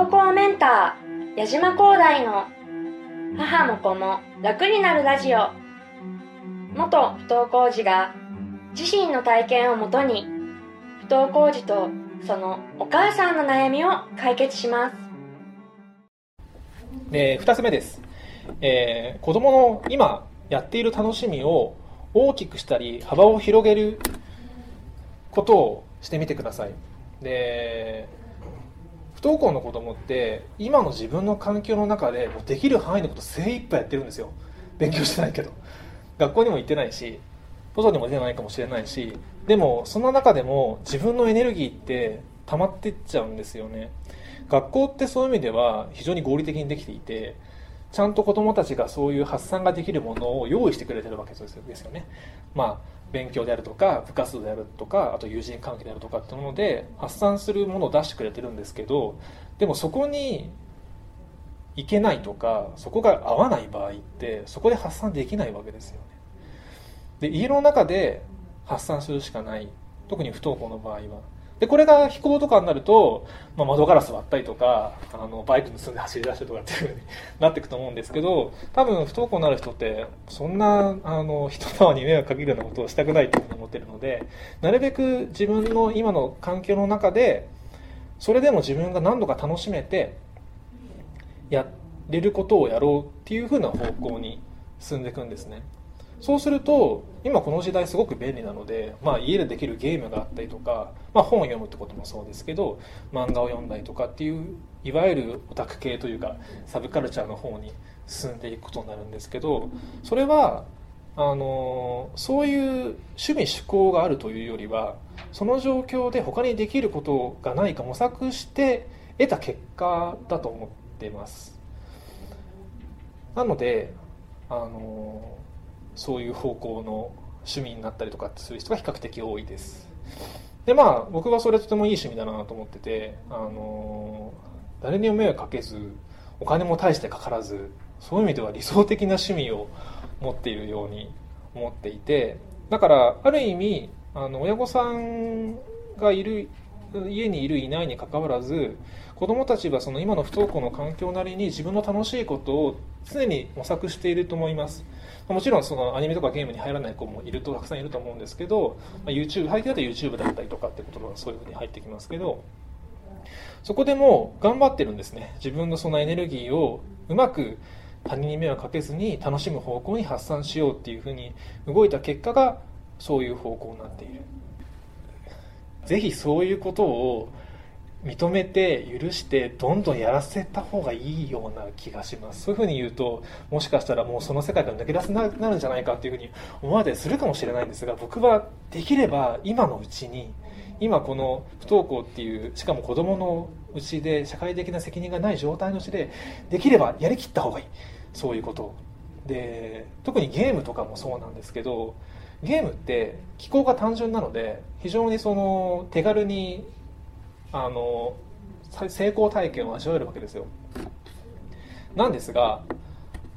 登校メンター矢島光大の母も子も楽になるラジオ。元不登校児が自身の体験をもとに不登校児とそのお母さんの悩みを解決します。で2つ目です、えー子供の今やっている楽しみを大きくしたり幅を広げることをしてみてください。で不登校の子供って今の自分の環境の中でもうできる範囲のこと精一杯やってるんですよ。勉強してないけど。学校にも行ってないし外にも出ないかもしれないしでもそんな中でも自分のエネルギーって溜まってっちゃうんですよね。学校ってそういう意味では非常に合理的にできていてちゃんと子供たちがそういう発散ができるものを用意してくれてるわけですよ。ねまあ勉強であるとか部活動であるとかあと友人関係であるとかってもので発散するものを出してくれてるんですけどでもそこに行けないとかそこが合わない場合ってそこで発散できないわけですよね。で家の中で発散するしかない。特に不登校の場合は。でこれが飛行とかになると、まあ、窓ガラス割ったりとかあのバイク盗んで走り出したりとかっていうふうになっていくと思うんですけど多分不登校になる人ってそんなあの人様に迷惑かけるようなことをしたくないというに思ってるのでなるべく自分の今の環境の中でそれでも自分が何度か楽しめてやれることをやろうっていうふうな方向に進んでいくんですね。そうすると今この時代すごく便利なので、まあ、家でできるゲームがあったりとか、まあ、本を読むってこともそうですけど漫画を読んだりとかっていういわゆるオタク系というかサブカルチャーの方に進んでいくことになるんですけどそれはあのそういう趣味趣向があるというよりはその状況で他にできることがないか模索して得た結果だと思ってます。なのであのそういう方向の趣味になったりとかする人が比較的多いです。でまあ僕はそれとてもいい趣味だなと思っててあの誰にも迷惑かけずお金も大してかからずそういう意味では理想的な趣味を持っているように思っていてだからある意味あの親御さんがいる家にいるいないにかかわらず子どもたちはその今の不登校の環境なりに自分の楽しいことを常に模索していると思います。もちろんそのアニメとかゲームに入らない子もいるとたくさんいると思うんですけど、まあ、YouTube 背景だと YouTube だったりとかってことがそういうふうに入ってきますけどそこでも頑張ってるんですね。自分のそのエネルギーをうまく他人に迷惑かけずに楽しむ方向に発散しようっていうふうに動いた結果がそういう方向になっている。ぜひそういうことを認めて許してどんどんやらせた方がいいような気がします。そういうふうに言うともしかしたらもうその世界から抜け出せなくなるんじゃないかっていうふうに思われたりするかもしれないんですが僕はできれば今のうちに今この不登校っていうしかも子供のうちで社会的な責任がない状態のうちでできればやりきった方がいい。そういうこと。で特にゲームとかもそうなんですけどゲームって機構が単純なので非常にその手軽にあの成功体験を味わえるわけですよ。なんですが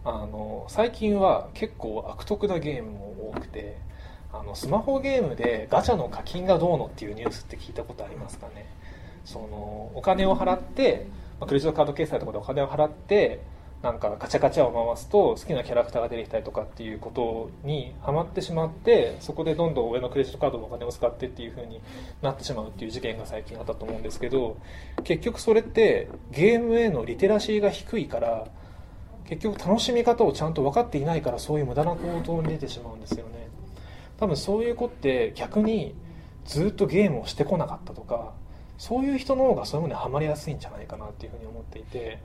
あの最近は結構悪徳なゲームも多くてあのスマホゲームでガチャの課金がどうのっていうニュースって聞いたことありますかね。そのお金を払ってまあクレジットカード決済とかでお金を払ってなんかガチャガチャを回すと好きなキャラクターが出てきたりとかっていうことにハマってしまってそこでどんどん上のクレジットカードのお金を使ってっていう風になってしまうっていう事件が最近あったと思うんですけど結局それってゲームへのリテラシーが低いから結局楽しみ方をちゃんと分かっていないからそういう無駄な行動に出てしまうんですよね。多分そういう子って逆にずっとゲームをしてこなかったとかそういう人の方がそういうものにはまりやすいんじゃないかなっていうふうに思っていて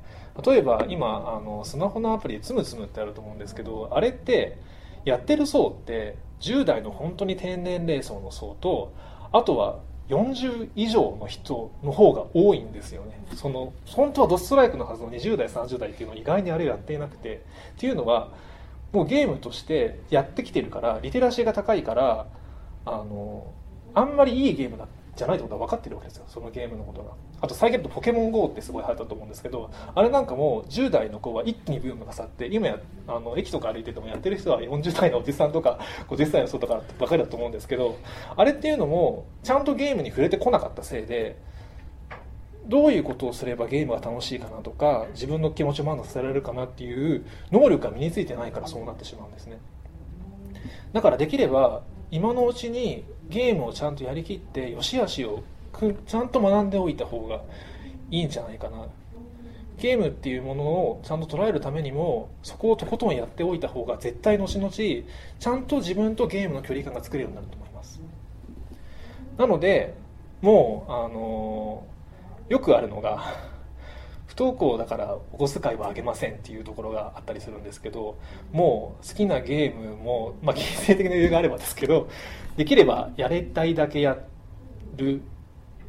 例えば今あのスマホのアプリでつむつむってあると思うんですけどあれってやってる層って10代の本当に低年齢層の層とあとは40以上の人の方が多いんですよね。その本当はドストライクのはずの20代30代っていうのは意外にあれやっていなくてっていうのはもうゲームとしてやってきてるからリテラシーが高いからあのあんまりいいゲームだじゃないってことは分かってるわけですよ。そのゲームのことが。あと最近だとポケモン GO ってすごい流行ったと思うんですけどあれなんかもう10代の子は一気にブームが去って今やあの駅とか歩いててもやってる人は40代のおじさんとか50歳の人とかばかりだと思うんですけどあれっていうのもちゃんとゲームに触れてこなかったせいでどういうことをすればゲームが楽しいかなとか自分の気持ちを満足させられるかなっていう能力が身についてないからそうなってしまうんですね。だからできれば今のうちにゲームをちゃんとやりきって良し悪しをちゃんと学んでおいた方がいいんじゃないかな。ゲームっていうものをちゃんと捉えるためにもそこをとことんやっておいた方が絶対後々ちゃんと自分とゲームの距離感が作れるようになると思います。なのでもうあのよくあるのが登校だからお小遣いはあげませんっていうところがあったりするんですけどもう好きなゲームも、まあ、金銭的な余裕があればですけどできればやりたいだけやる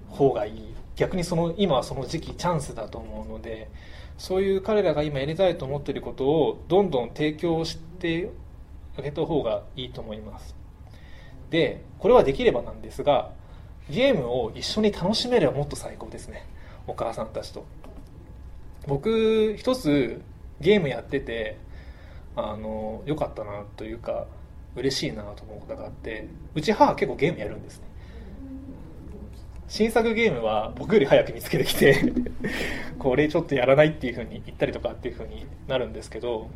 方がいい。逆にその今はその時期チャンスだと思うのでそういう彼らが今やりたいと思っていることをどんどん提供してあげた方がいいと思います。でこれはできればなんですがゲームを一緒に楽しめればもっと最高ですね。お母さんたちと。僕一つゲームやっててあの良かったなというか嬉しいなと思うことがあってうち母結構ゲームやるんですね。新作ゲームは僕より早く見つけてきて これちょっとやらないっていうふうに言ったりとかっていうふうになるんですけど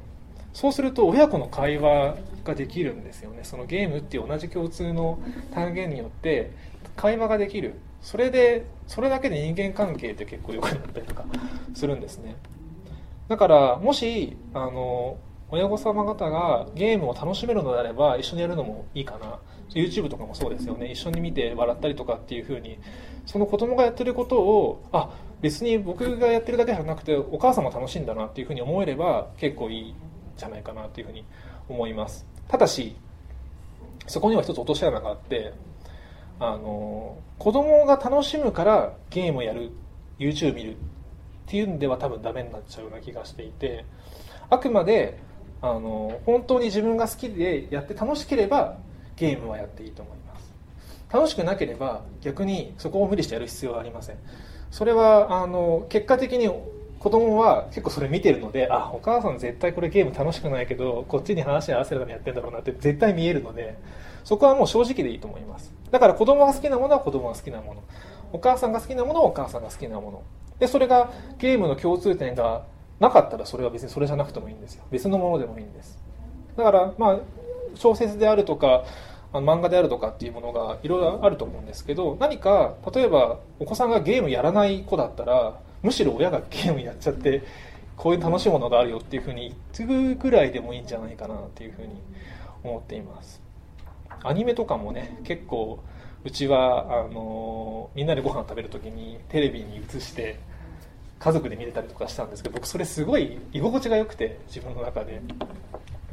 そうすると親子の会話ができるんですよね。そのゲームっていう同じ共通の単元によって会話ができる。それでそれだけで人間関係って結構良くなったりとかするんですね。だからもしあの親御様方がゲームを楽しめるのであれば一緒にやるのもいいかな。YouTube とかもそうですよね。一緒に見て笑ったりとかっていう風にその子供がやってることをあ別に僕がやってるだけじゃなくてお母さんも楽しいんだなっていう風に思えれば結構いいんじゃないかなっていう風に思います。ただしそこには一つ落とし穴があってあの子供が楽しむからゲームをやる YouTube 見るっていうんでは多分ダメになっちゃうような気がしていてあくまであの本当に自分が好きでやって楽しければゲームはやっていいと思います。楽しくなければ逆にそこを無理してやる必要はありません。それはあの結果的に子供は結構それ見てるのであお母さん絶対これゲーム楽しくないけどこっちに話合わせるためにやってんだろうなって絶対見えるのでそこはもう正直でいいと思います。だから子供が好きなものは子供が好きなもの。お母さんが好きなものはお母さんが好きなもの。でそれがゲームの共通点がなかったらそれは別にそれじゃなくてもいいんですよ。別のものでもいいんです。だからまあ小説であるとか漫画であるとかっていうものがいろいろあると思うんですけど何か例えばお子さんがゲームやらない子だったらむしろ親がゲームやっちゃってこういう楽しいものがあるよっていうふうに言ってくぐらいでもいいんじゃないかなっていうふうに思っています。アニメとかもね結構うちはあのみんなでご飯食べる時にテレビに映して家族で見れたりとかしたんですけど僕それすごい居心地が良くて自分の中で。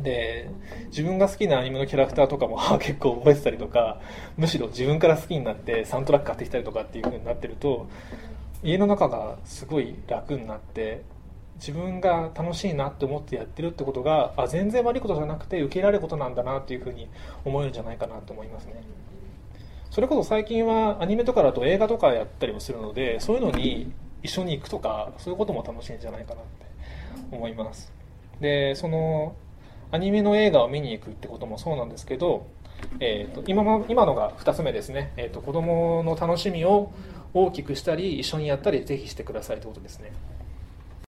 で自分が好きなアニメのキャラクターとかも結構覚えてたりとかむしろ自分から好きになってサンドラック買ってきたりとかっていう風になってると家の中がすごい楽になって自分が楽しいなって思ってやってるってことがあ全然悪いことじゃなくて受け入れられることなんだなっていうふうに思えるんじゃないかなと思いますね。それこそ最近はアニメとかだと映画とかやったりもするのでそういうのに一緒に行くとかそういうことも楽しいんじゃないかなって思います。でそのアニメの映画を見に行くってこともそうなんですけど、えーと、今の今のが2つ目ですね、えーと、子どもの楽しみを大きくしたり一緒にやったりぜひしてくださいということですね。